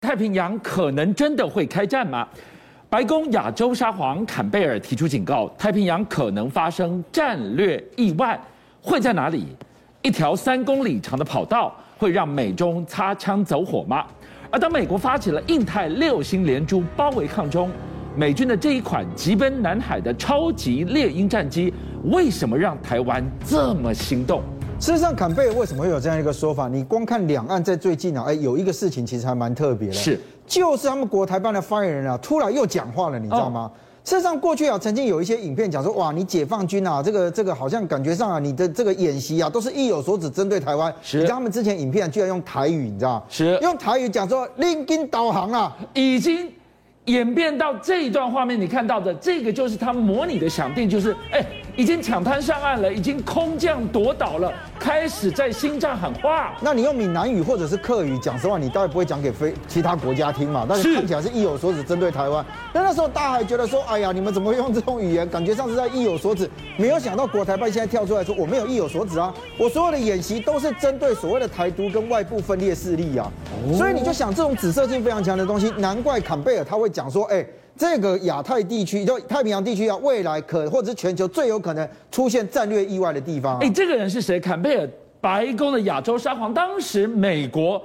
太平洋可能真的会开战吗？白宫亚洲沙皇坎贝尔提出警告，太平洋可能发生战略意外，会在哪里？一条三公里长的跑道会让美中擦枪走火吗？而当美国发起了印太六星连珠包围抗中，美军的这一款急奔南海的超级猎鹰战机，为什么让台湾这么心动？事实上，坎贝尔为什么会有这样一个说法？你光看两岸在最近啊，哎，有一个事情其实还蛮特别的，是，就是他们国台办的发言人啊，突然又讲话了，你知道吗？哦、事实上，过去啊，曾经有一些影片讲说，哇，你解放军啊，这个这个好像感觉上啊，你的这个演习啊，都是意有所指，针对台湾。是，你知道他们之前影片居然用台语，你知道是，用台语讲说，令军导航啊，已经。演变到这一段画面，你看到的这个就是他模拟的想定，就是哎，已经抢滩上岸了，已经空降夺岛了，开始在心脏喊话。那你用闽南语或者是客语讲实话，你大概不会讲给非其他国家听嘛？但是看起来是意有所指，针对台湾。那那时候大家还觉得说，哎呀，你们怎么会用这种语言？感觉上是在意有所指。没有想到国台办现在跳出来说，我没有意有所指啊，我所有的演习都是针对所谓的台独跟外部分裂势力啊。所以你就想，这种紫色性非常强的东西，难怪坎贝尔他会。讲说，哎，这个亚太地区，就太平洋地区啊，未来可或者是全球最有可能出现战略意外的地方啊。哎，这个人是谁？坎贝尔，白宫的亚洲沙皇，当时美国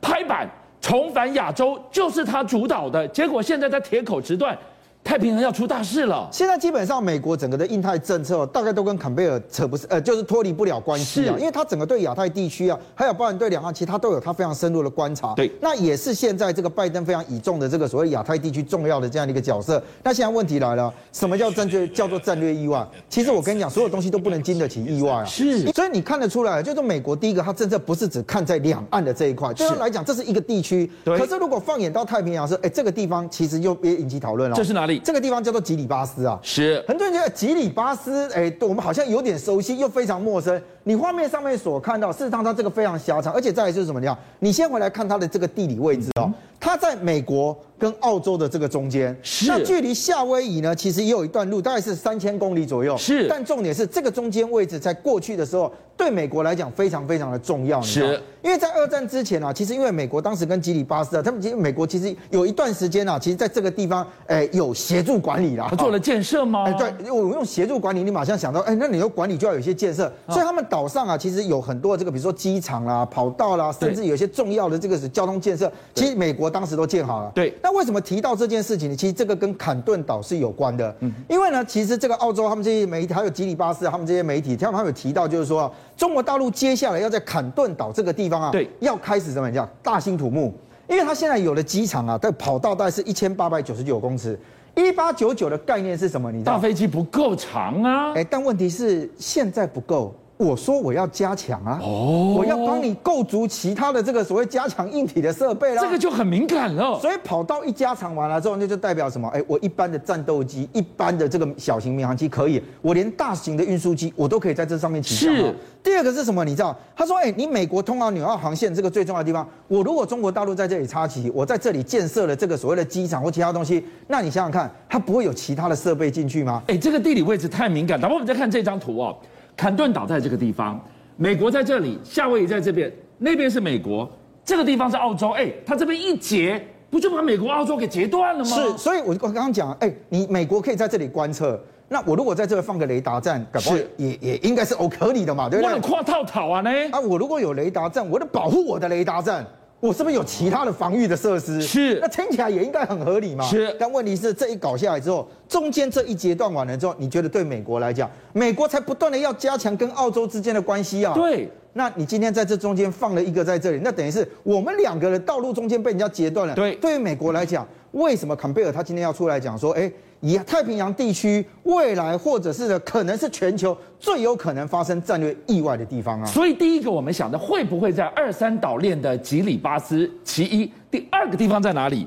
拍板重返亚洲，就是他主导的，结果现在在铁口直断。太平洋要出大事了。现在基本上美国整个的印太政策大概都跟坎贝尔扯不是，呃，就是脱离不了关系啊。因为他整个对亚太地区啊，还有包含对两岸，其实他都有他非常深入的观察。对，那也是现在这个拜登非常倚重的这个所谓亚太地区重要的这样的一个角色。那现在问题来了，什么叫战略？叫做战略意外？其实我跟你讲，所有东西都不能经得起意外啊。是，所以你看得出来，就是美国第一个，它政策不是只看在两岸的这一块，对他来讲，这是一个地区。对。可是如果放眼到太平洋，是，哎，这个地方其实又也引起讨论了。这是哪里？这个地方叫做。吉里巴斯啊，是很多人觉得吉里巴斯，哎、欸，我们好像有点熟悉，又非常陌生。你画面上面所看到，事实上它这个非常狭长，而且再来就是什么样？你先回来看它的这个地理位置哦，它在美国跟澳洲的这个中间，是那距离夏威夷呢，其实也有一段路，大概是三千公里左右。是，但重点是这个中间位置，在过去的时候，对美国来讲非常非常的重要。是，因为在二战之前啊，其实因为美国当时跟吉里巴斯啊，他们其实美国其实有一段时间啊，其实在这个地方，哎、欸，有协助管理啦，做了建设吗？哎、欸，对，我用协助管理，你马上想到，哎、欸，那你要管理就要有一些建设，所以他们岛上啊，其实有很多这个，比如说机场啦、跑道啦，甚至有一些重要的这个是交通建设，其实美国当时都建好了。对，那为什么提到这件事情呢？其实这个跟坎顿岛是有关的，嗯，因为呢，其实这个澳洲他们这些媒体，还有吉里巴斯他们这些媒体，他们他们有提到，就是说中国大陆接下来要在坎顿岛这个地方啊，对，要开始什么讲大兴土木，因为它现在有的机场啊，的跑道大概是一千八百九十九公尺。一八九九的概念是什么？你知道？大飞机不够长啊！哎，但问题是现在不够。我说我要加强啊！哦，我要帮你构筑其他的这个所谓加强硬体的设备啦。这个就很敏感了。所以跑道一加长完了之后，那就代表什么？哎，我一般的战斗机、一般的这个小型民航机可以，我连大型的运输机我都可以在这上面起降。是。第二个是什么？你知道？他说：哎，你美国通往纽澳航线这个最重要的地方，我如果中国大陆在这里插旗，我在这里建设了这个所谓的机场或其他东西，那你想想看，它不会有其他的设备进去吗？哎，这个地理位置太敏感。那我们再看这张图哦。坎顿岛在这个地方，美国在这里，夏威夷在这边，那边是美国，这个地方是澳洲。哎，它这边一截，不就把美国、澳洲给截断了吗？是，所以我我刚刚讲，哎，你美国可以在这里观测，那我如果在这里放个雷达站，是也也应该是 OK 合理的嘛，对不对？我有跨套套啊呢？啊，我如果有雷达站，我得保护我的雷达站。我是不是有其他的防御的设施？是，那听起来也应该很合理嘛。是，但问题是这一搞下来之后，中间这一阶段完了之后，你觉得对美国来讲，美国才不断的要加强跟澳洲之间的关系啊？对，那你今天在这中间放了一个在这里，那等于是我们两个的道路中间被人家截断了。对，对于美国来讲。为什么坎贝尔他今天要出来讲说，哎，以太平洋地区未来或者是可能是全球最有可能发生战略意外的地方啊？所以第一个我们想的会不会在二三岛链的吉里巴斯？其一，第二个地方在哪里？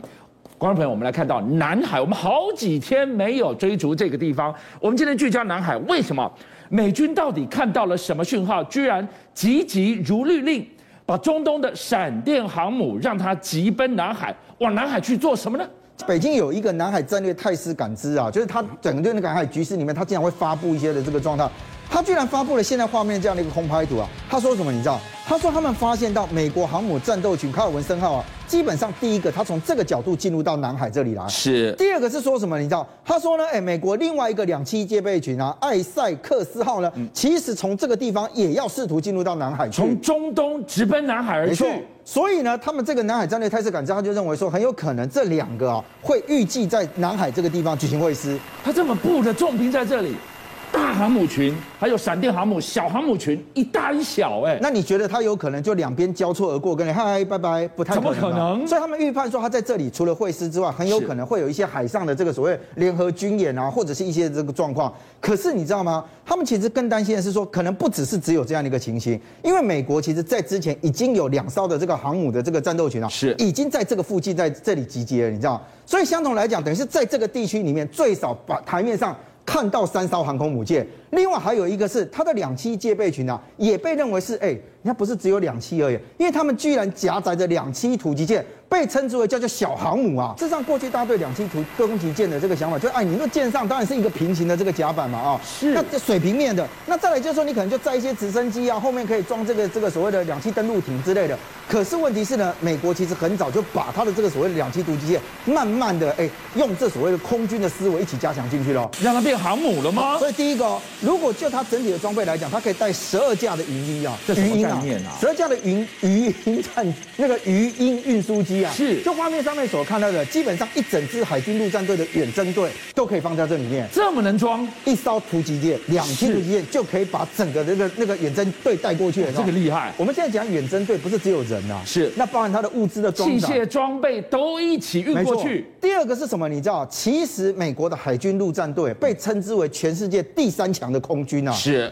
观众朋友，我们来看到南海，我们好几天没有追逐这个地方，我们今天聚焦南海，为什么？美军到底看到了什么讯号？居然急急如律令，把中东的闪电航母让它急奔南海。往南海去做什么呢？北京有一个南海战略态势感知啊，就是它整个那个南海局势里面，它经常会发布一些的这个状态。他居然发布了现在画面这样的一个空拍图啊！他说什么？你知道？他说他们发现到美国航母战斗群卡尔文森号啊，基本上第一个他从这个角度进入到南海这里来。是。第二个是说什么？你知道？他说呢，哎，美国另外一个两栖戒备群啊，艾塞克斯号呢，其实从这个地方也要试图进入到南海去，从中东直奔南海而去。所以呢，他们这个南海战略态势感知，他就认为说，很有可能这两个啊，会预计在南海这个地方举行会师。他这么布的重兵在这里。大航母群，还有闪电航母、小航母群，一大一小，哎，那你觉得他有可能就两边交错而过，跟你嗨拜拜，不太可能。怎么可能？所以他们预判说，他在这里除了会师之外，很有可能会有一些海上的这个所谓联合军演啊，或者是一些这个状况。可是你知道吗？他们其实更担心的是说，可能不只是只有这样的一个情形，因为美国其实在之前已经有两艘的这个航母的这个战斗群啊，是已经在这个附近在这里集结了，你知道？所以相同来讲，等于是在这个地区里面，最少把台面上。看到三艘航空母舰，另外还有一个是它的两栖戒备群啊，也被认为是哎，你看不是只有两栖而已，因为他们居然夹杂着两栖突击舰。被称之为叫做小航母啊，事实上过去大家对两栖突攻击舰的这个想法，就哎，你那舰上当然是一个平行的这个甲板嘛啊，是，那这水平面的，那再来就是说你可能就载一些直升机啊，后面可以装这个这个所谓的两栖登陆艇之类的。可是问题是呢，美国其实很早就把它的这个所谓的两栖突击舰，慢慢的哎，用这所谓的空军的思维一起加强进去了，让它变航母了吗？所以第一个，如果就它整体的装备来讲，它可以带十二架的鱼鹰啊，这什么概念啊？十二架的鱼鱼鹰战那个鱼鹰运输机啊，是，就画面。上面所看到的，基本上一整支海军陆战队的远征队都可以放在这里面，这么能装，一艘突击舰、两栖突击舰就可以把整个那个那个远征队带过去了。这个厉害。我们现在讲远征队，不是只有人呐、啊，是那包含它的物资的装器械装备都一起运过去。第二个是什么？你知道，其实美国的海军陆战队被称之为全世界第三强的空军啊，是，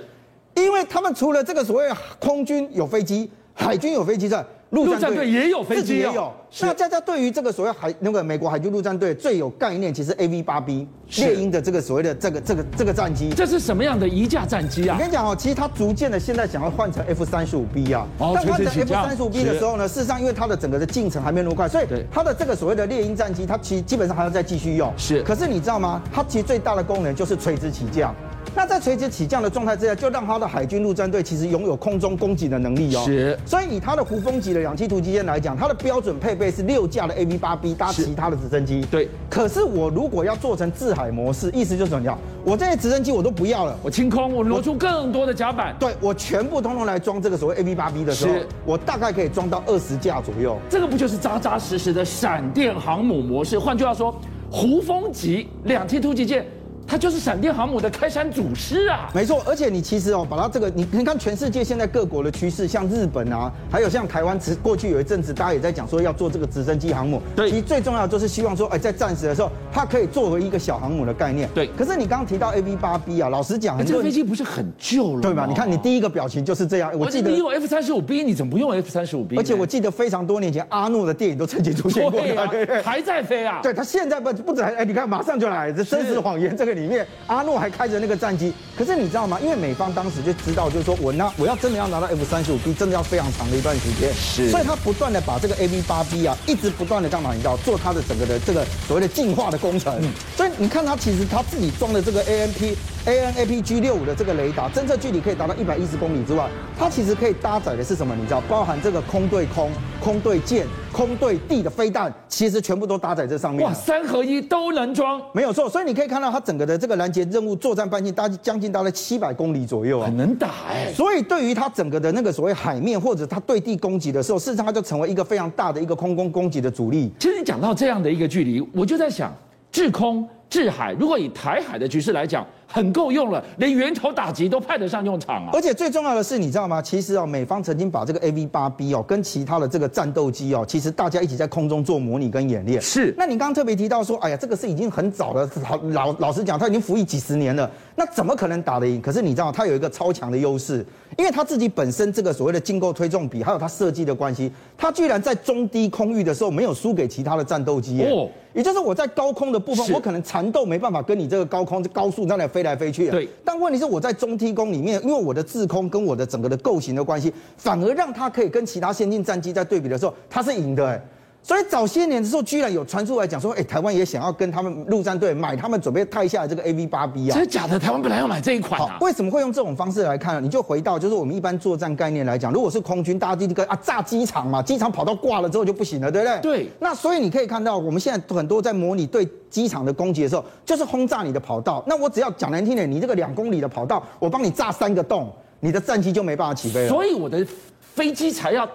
因为他们除了这个所谓空军有飞机，海军有飞机在。陆战队也有飞机，也有。那大家对于这个所谓海那个美国海军陆战队最有概念，其实 A V 八 B 猎鹰的这个所谓的这个这个这个战机，这是什么样的一架战机啊？我跟你讲哦，其实它逐渐的现在想要换成 F 三十五 B 啊。但换成 F 三十五 B 的时候呢，事实上因为它的整个的进程还没那么快，所以它的这个所谓的猎鹰战机，它其实基本上还要再继续用。是。可是你知道吗？它其实最大的功能就是垂直起降。那在垂直起降的状态之下，就让它的海军陆战队其实拥有空中攻击的能力哦。是。所以以它的胡风级的两栖突击舰来讲，它的标准配备是六架的 A V 八 B 搭其他的直升机。对。可是我如果要做成制海模式，意思就是怎么样？我这些直升机我都不要了，我清空，我挪出更多的甲板。对，我全部通通来装这个所谓 A V 八 B 的时候，我大概可以装到二十架左右。这个不就是扎扎实实的闪电航母模式？换句话说，胡风级两栖突击舰。它就是闪电航母的开山祖师啊！没错，而且你其实哦，把它这个，你你看全世界现在各国的趋势，像日本啊，还有像台湾，过去有一阵子大家也在讲说要做这个直升机航母。对，其实最重要的就是希望说，哎，在战时的时候，它可以作为一个小航母的概念。对。可是你刚刚提到 A V 八 B 啊，老实讲，这个飞机不是很旧了，对吧？你看你第一个表情就是这样。我记得你用 F 三十五 B，你怎么不用 F 三十五 B？而且我记得非常多年前阿诺的电影都曾经出现过，对啊，还在飞啊。对，他现在不不止还哎，你看马上就来，这真实谎言这个里面阿诺。还开着那个战机，可是你知道吗？因为美方当时就知道，就是说我那我要真的要拿到 F 三十五 B，真的要非常长的一段时间，是，所以他不断的把这个 A B 八 B 啊，一直不断的干嘛？你知道，做他的整个的这个所谓的进化的工程。嗯，所以你看他其实他自己装的这个 ANP AN/APG 六五的这个雷达，侦测距离可以达到一百一十公里之外，它其实可以搭载的是什么？你知道，包含这个空对空、空对舰、空对地的飞弹，其实全部都搭载这上面。哇，三合一都能装，没有错。所以你可以看到它整个的这个拦截任务作战半径大将近大概七百公里左右啊，很能打哎、欸。所以对于它整个的那个所谓海面或者它对地攻击的时候，事实上它就成为一个非常大的一个空攻攻击的主力。其实你讲到这样的一个距离，我就在想，制空。制海，如果以台海的局势来讲，很够用了，连源头打击都派得上用场啊！而且最重要的是，你知道吗？其实哦，美方曾经把这个 AV 八 B 哦，跟其他的这个战斗机哦，其实大家一起在空中做模拟跟演练。是。那你刚刚特别提到说，哎呀，这个是已经很早了，老老老实讲，他已经服役几十年了，那怎么可能打得赢？可是你知道，他有一个超强的优势，因为他自己本身这个所谓的进购推重比，还有他设计的关系，他居然在中低空域的时候没有输给其他的战斗机哦。也就是我在高空的部分，我可能缠斗没办法跟你这个高空高速在那飞来飞去。对。但问题是我在中低空里面，因为我的制空跟我的整个的构型的关系，反而让它可以跟其他先进战机在对比的时候，它是赢的。哎，所以早些年的时候，居然有传出来讲说，哎、欸，台湾也想要跟他们陆战队买他们准备派下的这个 A V 八 B 啊，真的假的？台湾本来要买这一款啊？为什么会用这种方式来看呢？你就回到就是我们一般作战概念来讲，如果是空军，大家第一个啊炸机场嘛，机场跑道挂了之后就不行了，对不对？对。那所以你可以看到，我们现在很多在模拟对机场的攻击的时候，就是轰炸你的跑道。那我只要讲难听点，你这个两公里的跑道，我帮你炸三个洞，你的战机就没办法起飞了。所以我的飞机才要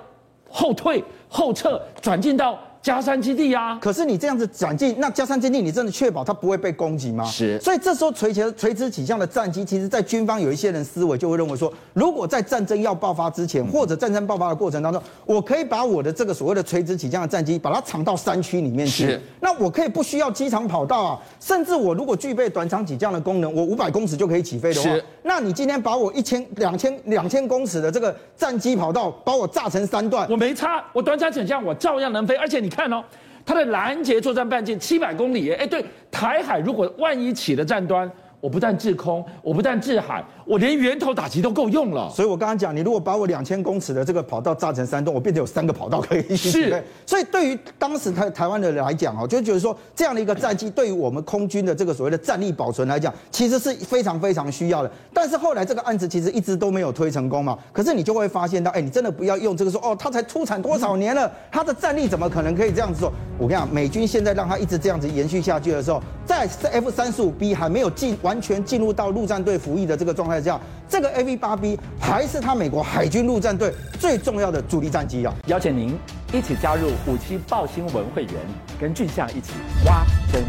后退、后撤、转进到。佳山基地啊，可是你这样子转进，那加山基地你真的确保它不会被攻击吗？是，所以这时候垂直垂直起降的战机，其实在军方有一些人思维就会认为说，如果在战争要爆发之前，或者战争爆发的过程当中，我可以把我的这个所谓的垂直起降的战机，把它藏到山区里面去，是，那我可以不需要机场跑道啊，甚至我如果具备短场起降的功能，我五百公尺就可以起飞的话，是，那你今天把我一千、两千、两千公尺的这个战机跑道，把我炸成三段，我没差，我短场起降我照样能飞，而且你看看哦。它的拦截作战半径七百公里，哎，对，台海如果万一起了战端。我不但制空，我不但制海，我连源头打击都够用了。所以我刚刚讲，你如果把我两千公尺的这个跑道炸成山洞，我变成有三个跑道可以一起起飞。所以对于当时台台湾的人来讲哦，就觉得说这样的一个战机对于我们空军的这个所谓的战力保存来讲，其实是非常非常需要的。但是后来这个案子其实一直都没有推成功嘛。可是你就会发现到，哎，你真的不要用这个说哦，他才出产多少年了，他的战力怎么可能可以这样子做？我跟你讲，美军现在让他一直这样子延续下去的时候，在 F 三十五 B 还没有进完全进入到。陆战队服役的这个状态下，这个 A V 八 B 还是他美国海军陆战队最重要的主力战机啊！邀请您一起加入五七报新闻会员，跟俊相一起挖真。